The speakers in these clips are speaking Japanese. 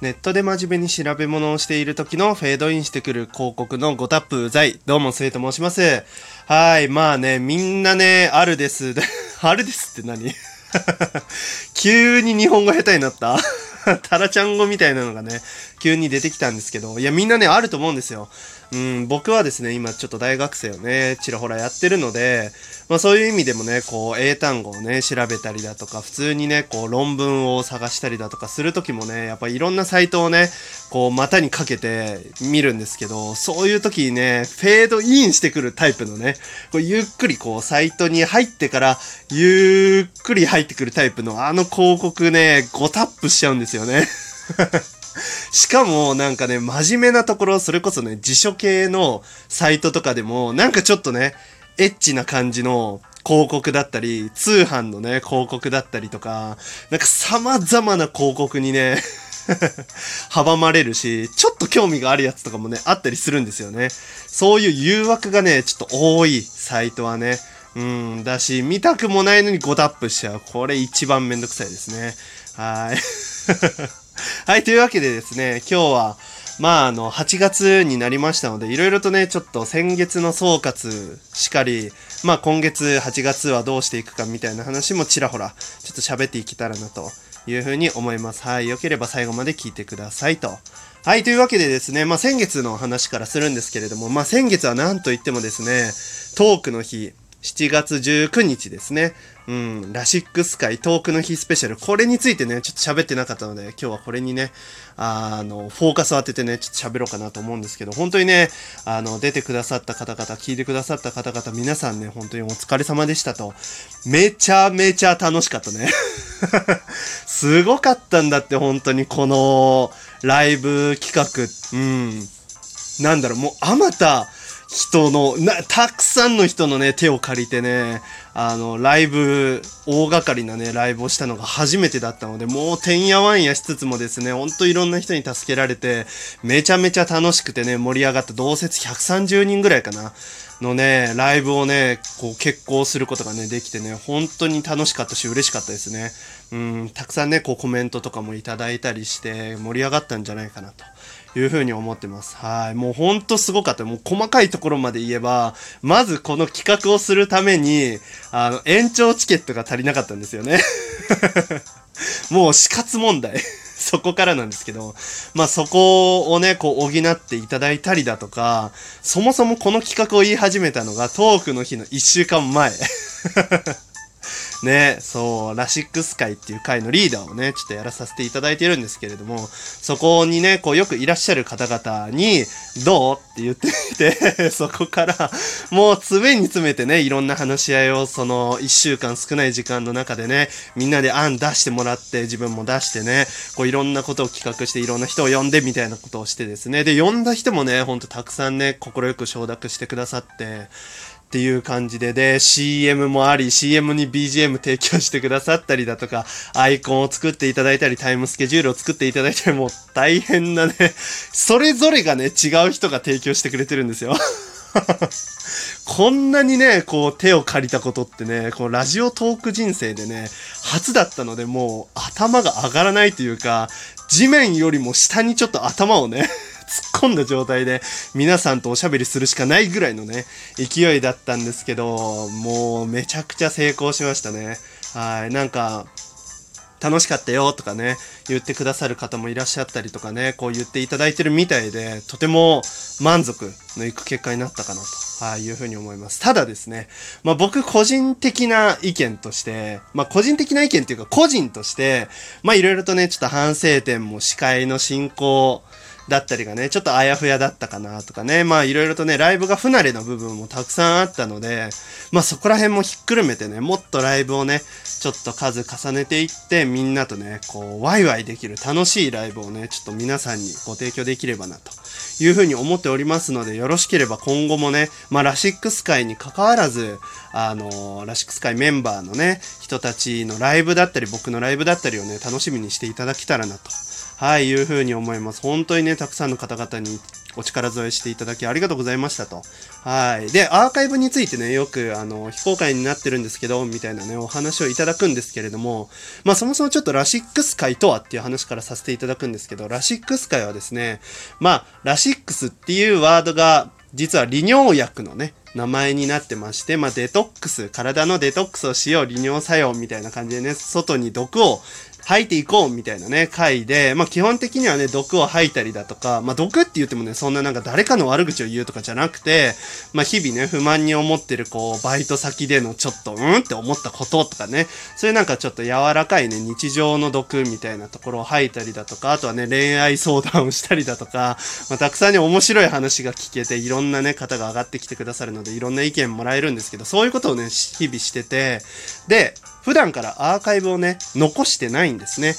ネットで真面目に調べ物をしている時のフェードインしてくる広告の5タップうざい。どうも、末と申します。はい、まあね、みんなね、あるです。あるですって何？急に日本語下手になった タラちゃん語みたいなのがね、急に出てきたんですけど、いや、みんなね、あると思うんですよ。うん、僕はですね、今ちょっと大学生をね、ちらほらやってるので、まあそういう意味でもね、こう、英単語をね、調べたりだとか、普通にね、こう、論文を探したりだとかするときもね、やっぱいろんなサイトをね、こう、股にかけて見るんですけど、そういう時にね、フェードインしてくるタイプのね、こうゆっくりこう、サイトに入ってから、ゆっくり入ってくるタイプのあの広告ね、5タップしちゃうんですよね。しかもなんかね、真面目なところ、それこそね、辞書系のサイトとかでも、なんかちょっとね、エッチな感じの広告だったり、通販のね、広告だったりとか、なんか様々な広告にね 阻まれるし、ちょっと興味があるやつとかもね、あったりするんですよね。そういう誘惑がね、ちょっと多いサイトはね。うん、だし、見たくもないのに5タップしちゃう。これ一番めんどくさいですね。はい。はい、というわけでですね、今日は、まあ、あの、8月になりましたので、いろいろとね、ちょっと先月の総括しかり、まあ、今月8月はどうしていくかみたいな話もちらほら、ちょっと喋っていけたらなというふうに思います。はい、よければ最後まで聞いてくださいと。はい、というわけでですね、まあ、先月の話からするんですけれども、まあ、先月は何と言ってもですね、トークの日、7月19日ですね。うん、ラシックス会トークの日スペシャル。これについてね、ちょっと喋ってなかったので、今日はこれにね、あの、フォーカスを当ててね、ちょっと喋ろうかなと思うんですけど、本当にね、あの、出てくださった方々、聞いてくださった方々、皆さんね、本当にお疲れ様でしたと。めちゃめちゃ楽しかったね。すごかったんだって、本当にこの、ライブ企画。うん。なんだろう、もう、あまた、人の、な、たくさんの人のね、手を借りてね、あの、ライブ、大掛かりなね、ライブをしたのが初めてだったので、もうてんやわんやしつつもですね、ほんといろんな人に助けられて、めちゃめちゃ楽しくてね、盛り上がった同説130人ぐらいかな。のね、ライブをね、こう決行することがね、できてね、本当に楽しかったし嬉しかったですね。うん、たくさんね、こうコメントとかもいただいたりして盛り上がったんじゃないかなと。いうふうに思ってます。はい。もうほんとすごかった。もう細かいところまで言えば、まずこの企画をするために、あの、延長チケットが足りなかったんですよね。もう死活問題。そこからなんですけど、まあそこをね、こう補っていただいたりだとか、そもそもこの企画を言い始めたのがトークの日の1週間前。ね、そう、ラシックス会っていう会のリーダーをね、ちょっとやらさせていただいてるんですけれども、そこにね、こうよくいらっしゃる方々に、どうって言ってみて そこから、もう詰めに詰めてね、いろんな話し合いを、その、一週間少ない時間の中でね、みんなで案出してもらって、自分も出してね、こういろんなことを企画して、いろんな人を呼んでみたいなことをしてですね、で、呼んだ人もね、ほんとたくさんね、快く承諾してくださって、っていう感じで、で、CM もあり、CM に BGM 提供してくださったりだとか、アイコンを作っていただいたり、タイムスケジュールを作っていただいたり、もう大変なね、それぞれがね、違う人が提供してくれてるんですよ。こんなにね、こう手を借りたことってね、このラジオトーク人生でね、初だったので、もう頭が上がらないというか、地面よりも下にちょっと頭をね突っ込んだ状態で皆さんとおしゃべりするしかないぐらいのね、勢いだったんですけど、もうめちゃくちゃ成功しましたね。はい。なんか、楽しかったよとかね、言ってくださる方もいらっしゃったりとかね、こう言っていただいてるみたいで、とても満足のいく結果になったかなと、はい、いうふうに思います。ただですね、まあ僕個人的な意見として、まあ個人的な意見っていうか個人として、まあいろいろとね、ちょっと反省点も司会の進行、だったりがね、ちょっとあやふやだったかなとかね、まあいろいろとね、ライブが不慣れな部分もたくさんあったので、まあそこら辺もひっくるめてね、もっとライブをね、ちょっと数重ねていって、みんなとね、こう、ワイワイできる楽しいライブをね、ちょっと皆さんにご提供できればなというふうに思っておりますので、よろしければ今後もね、まあラシックス会に関わらず、あのラシックス会メンバーのね、人たちのライブだったり、僕のライブだったりをね、楽しみにしていただけたらなとはい、いうふうに思います。本当にね、たくさんの方々にお力添えしていただきありがとうございましたと。はい。で、アーカイブについてね、よく、あの、非公開になってるんですけど、みたいなね、お話をいただくんですけれども、まあ、そもそもちょっとラシックス会とはっていう話からさせていただくんですけど、ラシックス会はですね、まあ、ラシックスっていうワードが、実は利尿薬のね、名前になってまして、まあ、デトックス、体のデトックスをしよう、利尿作用みたいな感じでね、外に毒を吐いていこうみたいなね、回で、まあ基本的にはね、毒を吐いたりだとか、まあ毒って言ってもね、そんななんか誰かの悪口を言うとかじゃなくて、まあ日々ね、不満に思ってるこう、バイト先でのちょっと、うんって思ったこととかね、そういうなんかちょっと柔らかいね、日常の毒みたいなところを吐いたりだとか、あとはね、恋愛相談をしたりだとか、まあたくさんね、面白い話が聞けて、いろんなね、方が上がってきてくださるので、いろんな意見もらえるんですけど、そういうことをね、日々してて、で、普段からアーカイブをね、残してないんですね。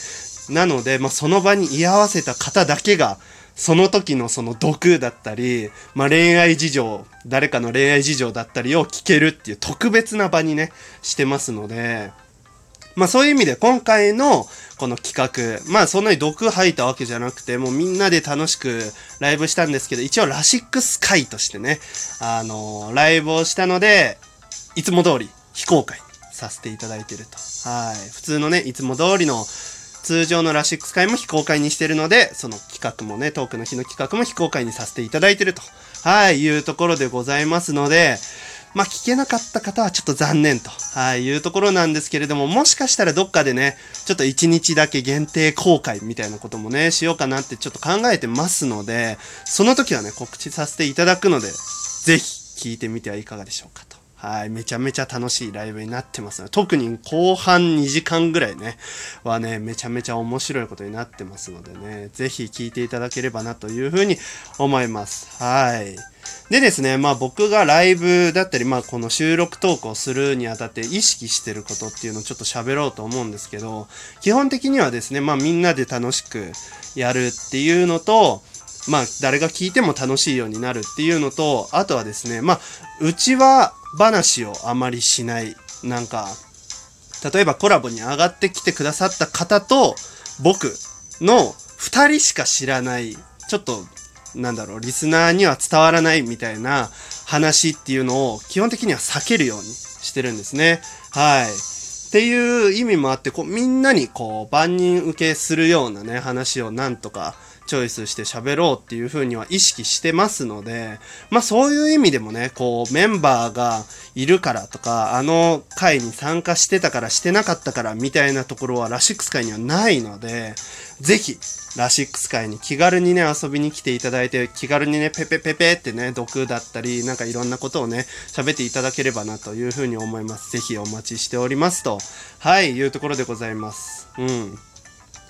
なので、まあ、その場に居合わせた方だけが、その時のその毒だったり、まあ、恋愛事情、誰かの恋愛事情だったりを聞けるっていう特別な場にね、してますので、まあそういう意味で今回のこの企画、まあそんなに毒吐いたわけじゃなくて、もうみんなで楽しくライブしたんですけど、一応ラシックス会としてね、あのー、ライブをしたので、いつも通り非公開させていただいてると。はい。普通のね、いつも通りの通常のラシックス会も非公開にしてるので、その企画もね、トークの日の企画も非公開にさせていただいてると、はい、いうところでございますので、まあ、聞けなかった方はちょっと残念と、はい、いうところなんですけれども、もしかしたらどっかでね、ちょっと1日だけ限定公開みたいなこともね、しようかなってちょっと考えてますので、その時はね、告知させていただくので、ぜひ聞いてみてはいかがでしょうかと。はい、めちゃめちゃ楽しいライブになってますので特に後半2時間ぐらいね、はね、めちゃめちゃ面白いことになってますのでね、ぜひ聴いていただければなというふうに思います。はい。でですね、まあ僕がライブだったり、まあこの収録トークをするにあたって意識してることっていうのをちょっと喋ろうと思うんですけど、基本的にはですね、まあみんなで楽しくやるっていうのと、まあ誰が聞いても楽しいようになるっていうのと、あとはですね、まあうちは話をあまりしない。なんか、例えばコラボに上がってきてくださった方と僕の二人しか知らない、ちょっと、なんだろう、リスナーには伝わらないみたいな話っていうのを基本的には避けるようにしてるんですね。はい。っていう意味もあって、こう、みんなにこう、万人受けするようなね、話をなんとかチョイスして喋ろうっていう風には意識してますので、まあそういう意味でもね、こうメンバーがいるからとか、あの会に参加してたからしてなかったからみたいなところはラシックス会にはないので、ぜひ、ラシックス会に気軽にね、遊びに来ていただいて、気軽にね、ペペペペってね、毒だったり、なんかいろんなことをね、喋っていただければなというふうに思います。ぜひお待ちしておりますと、はい、いうところでございます。うん。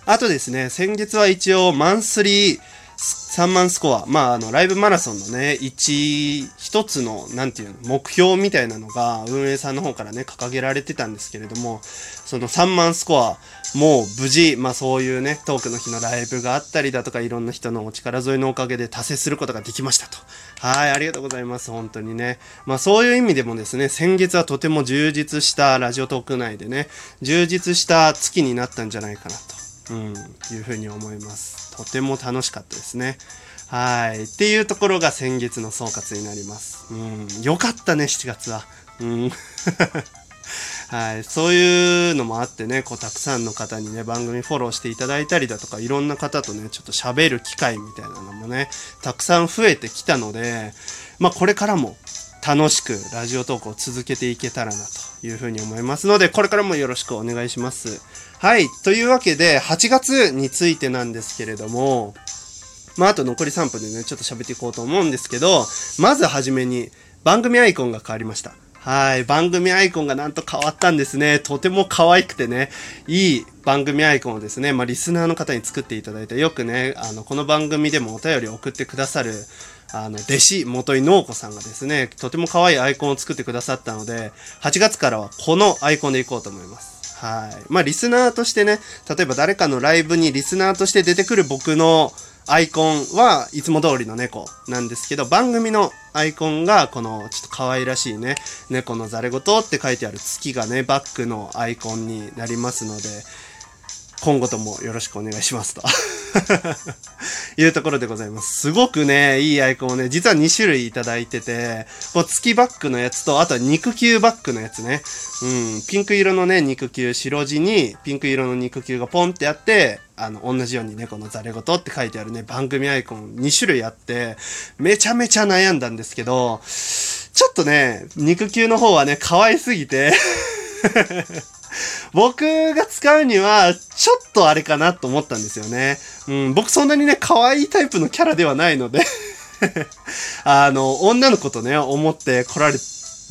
あとですね、先月は一応マンスリー3万スコア、まあ、あの、ライブマラソンのね、一、一つの、なんていうの、目標みたいなのが、運営さんの方からね、掲げられてたんですけれども、その3万スコア、もう無事、まあそういうね、トークの日のライブがあったりだとか、いろんな人のお力添えのおかげで達成することができましたと。はい、ありがとうございます。本当にね。まあそういう意味でもですね、先月はとても充実したラジオトーク内でね、充実した月になったんじゃないかなと。うん、いうふうに思います。とても楽しかったですね。はい。っていうところが先月の総括になります。うん。よかったね、7月は。うん。はい。そういうのもあってね、こう、たくさんの方にね、番組フォローしていただいたりだとか、いろんな方とね、ちょっと喋る機会みたいなのもね、たくさん増えてきたので、まあ、これからも楽しくラジオトークを続けていけたらなというふうに思いますので、これからもよろしくお願いします。はい。というわけで、8月についてなんですけれども、まあ、あと残り3分でね、ちょっと喋っていこうと思うんですけど、まずはじめに、番組アイコンが変わりました。はい。番組アイコンがなんと変わったんですね。とても可愛くてね、いい番組アイコンをですね、まあ、リスナーの方に作っていただいて、よくね、あの、この番組でもお便りを送ってくださる、あの、弟子、元井農子さんがですね、とても可愛いアイコンを作ってくださったので、8月からはこのアイコンでいこうと思います。はい。まあ、リスナーとしてね、例えば誰かのライブにリスナーとして出てくる僕のアイコンはいつも通りの猫なんですけど、番組のアイコンがこのちょっと可愛らしいね、猫のザレ言って書いてある月がね、バックのアイコンになりますので、今後ともよろしくお願いしますと いうところでございます。すごくね、いいアイコンをね、実は2種類いただいてて、こう月バッグのやつと、あとは肉球バッグのやつね。うん、ピンク色のね、肉球、白地にピンク色の肉球がポンってあって、あの、同じようにね、このザレ言って書いてあるね、番組アイコン2種類あって、めちゃめちゃ悩んだんですけど、ちょっとね、肉球の方はね、可愛すぎて、僕が使うには、ちょっとあれかなと思ったんですよね。うん、僕そんなにね、可愛いタイプのキャラではないので、あの、女の子とね、思って来られ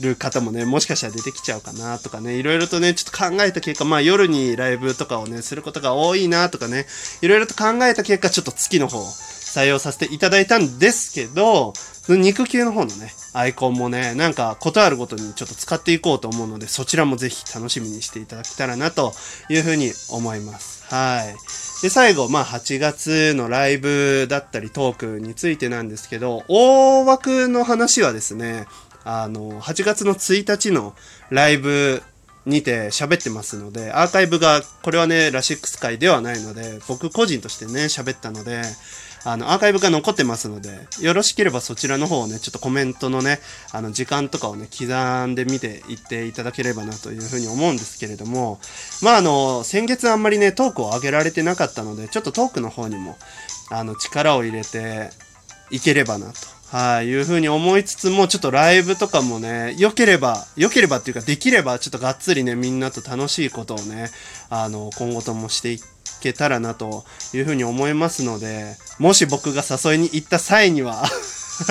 る方もね、もしかしたら出てきちゃうかなとかね、いろいろとね、ちょっと考えた結果、まあ夜にライブとかをね、することが多いなとかね、いろいろと考えた結果、ちょっと月の方、採用させていただいたんですけど、肉球の方のね、アイコンもね、なんか、ことあるごとにちょっと使っていこうと思うので、そちらもぜひ楽しみにしていただけたらな、というふうに思います。はい。で、最後、まあ、8月のライブだったりトークについてなんですけど、大枠の話はですね、あの、8月の1日のライブにて喋ってますので、アーカイブが、これはね、ラシックス会ではないので、僕個人としてね、喋ったので、あの、アーカイブが残ってますので、よろしければそちらの方をね、ちょっとコメントのね、あの、時間とかをね、刻んで見ていっていただければなというふうに思うんですけれども、まあ、あの、先月あんまりね、トークを上げられてなかったので、ちょっとトークの方にも、あの、力を入れていければなと。はい、いうふうに思いつつも、ちょっとライブとかもね、良ければ、良ければっていうか、できれば、ちょっとがっつりね、みんなと楽しいことをね、あの、今後ともしていけたらなというふうに思いますので、もし僕が誘いに行った際には、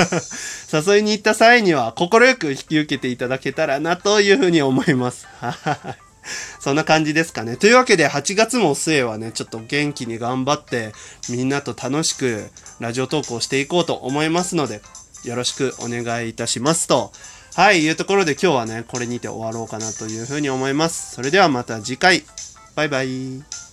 誘いに行った際には、快く引き受けていただけたらなというふうに思います。はい。そんな感じですかね。というわけで、8月も末はね、ちょっと元気に頑張って、みんなと楽しくラジオ投稿していこうと思いますので、よろしくお願いいたしますと。はい、いうところで今日はね、これにて終わろうかなというふうに思います。それではまた次回。バイバイ。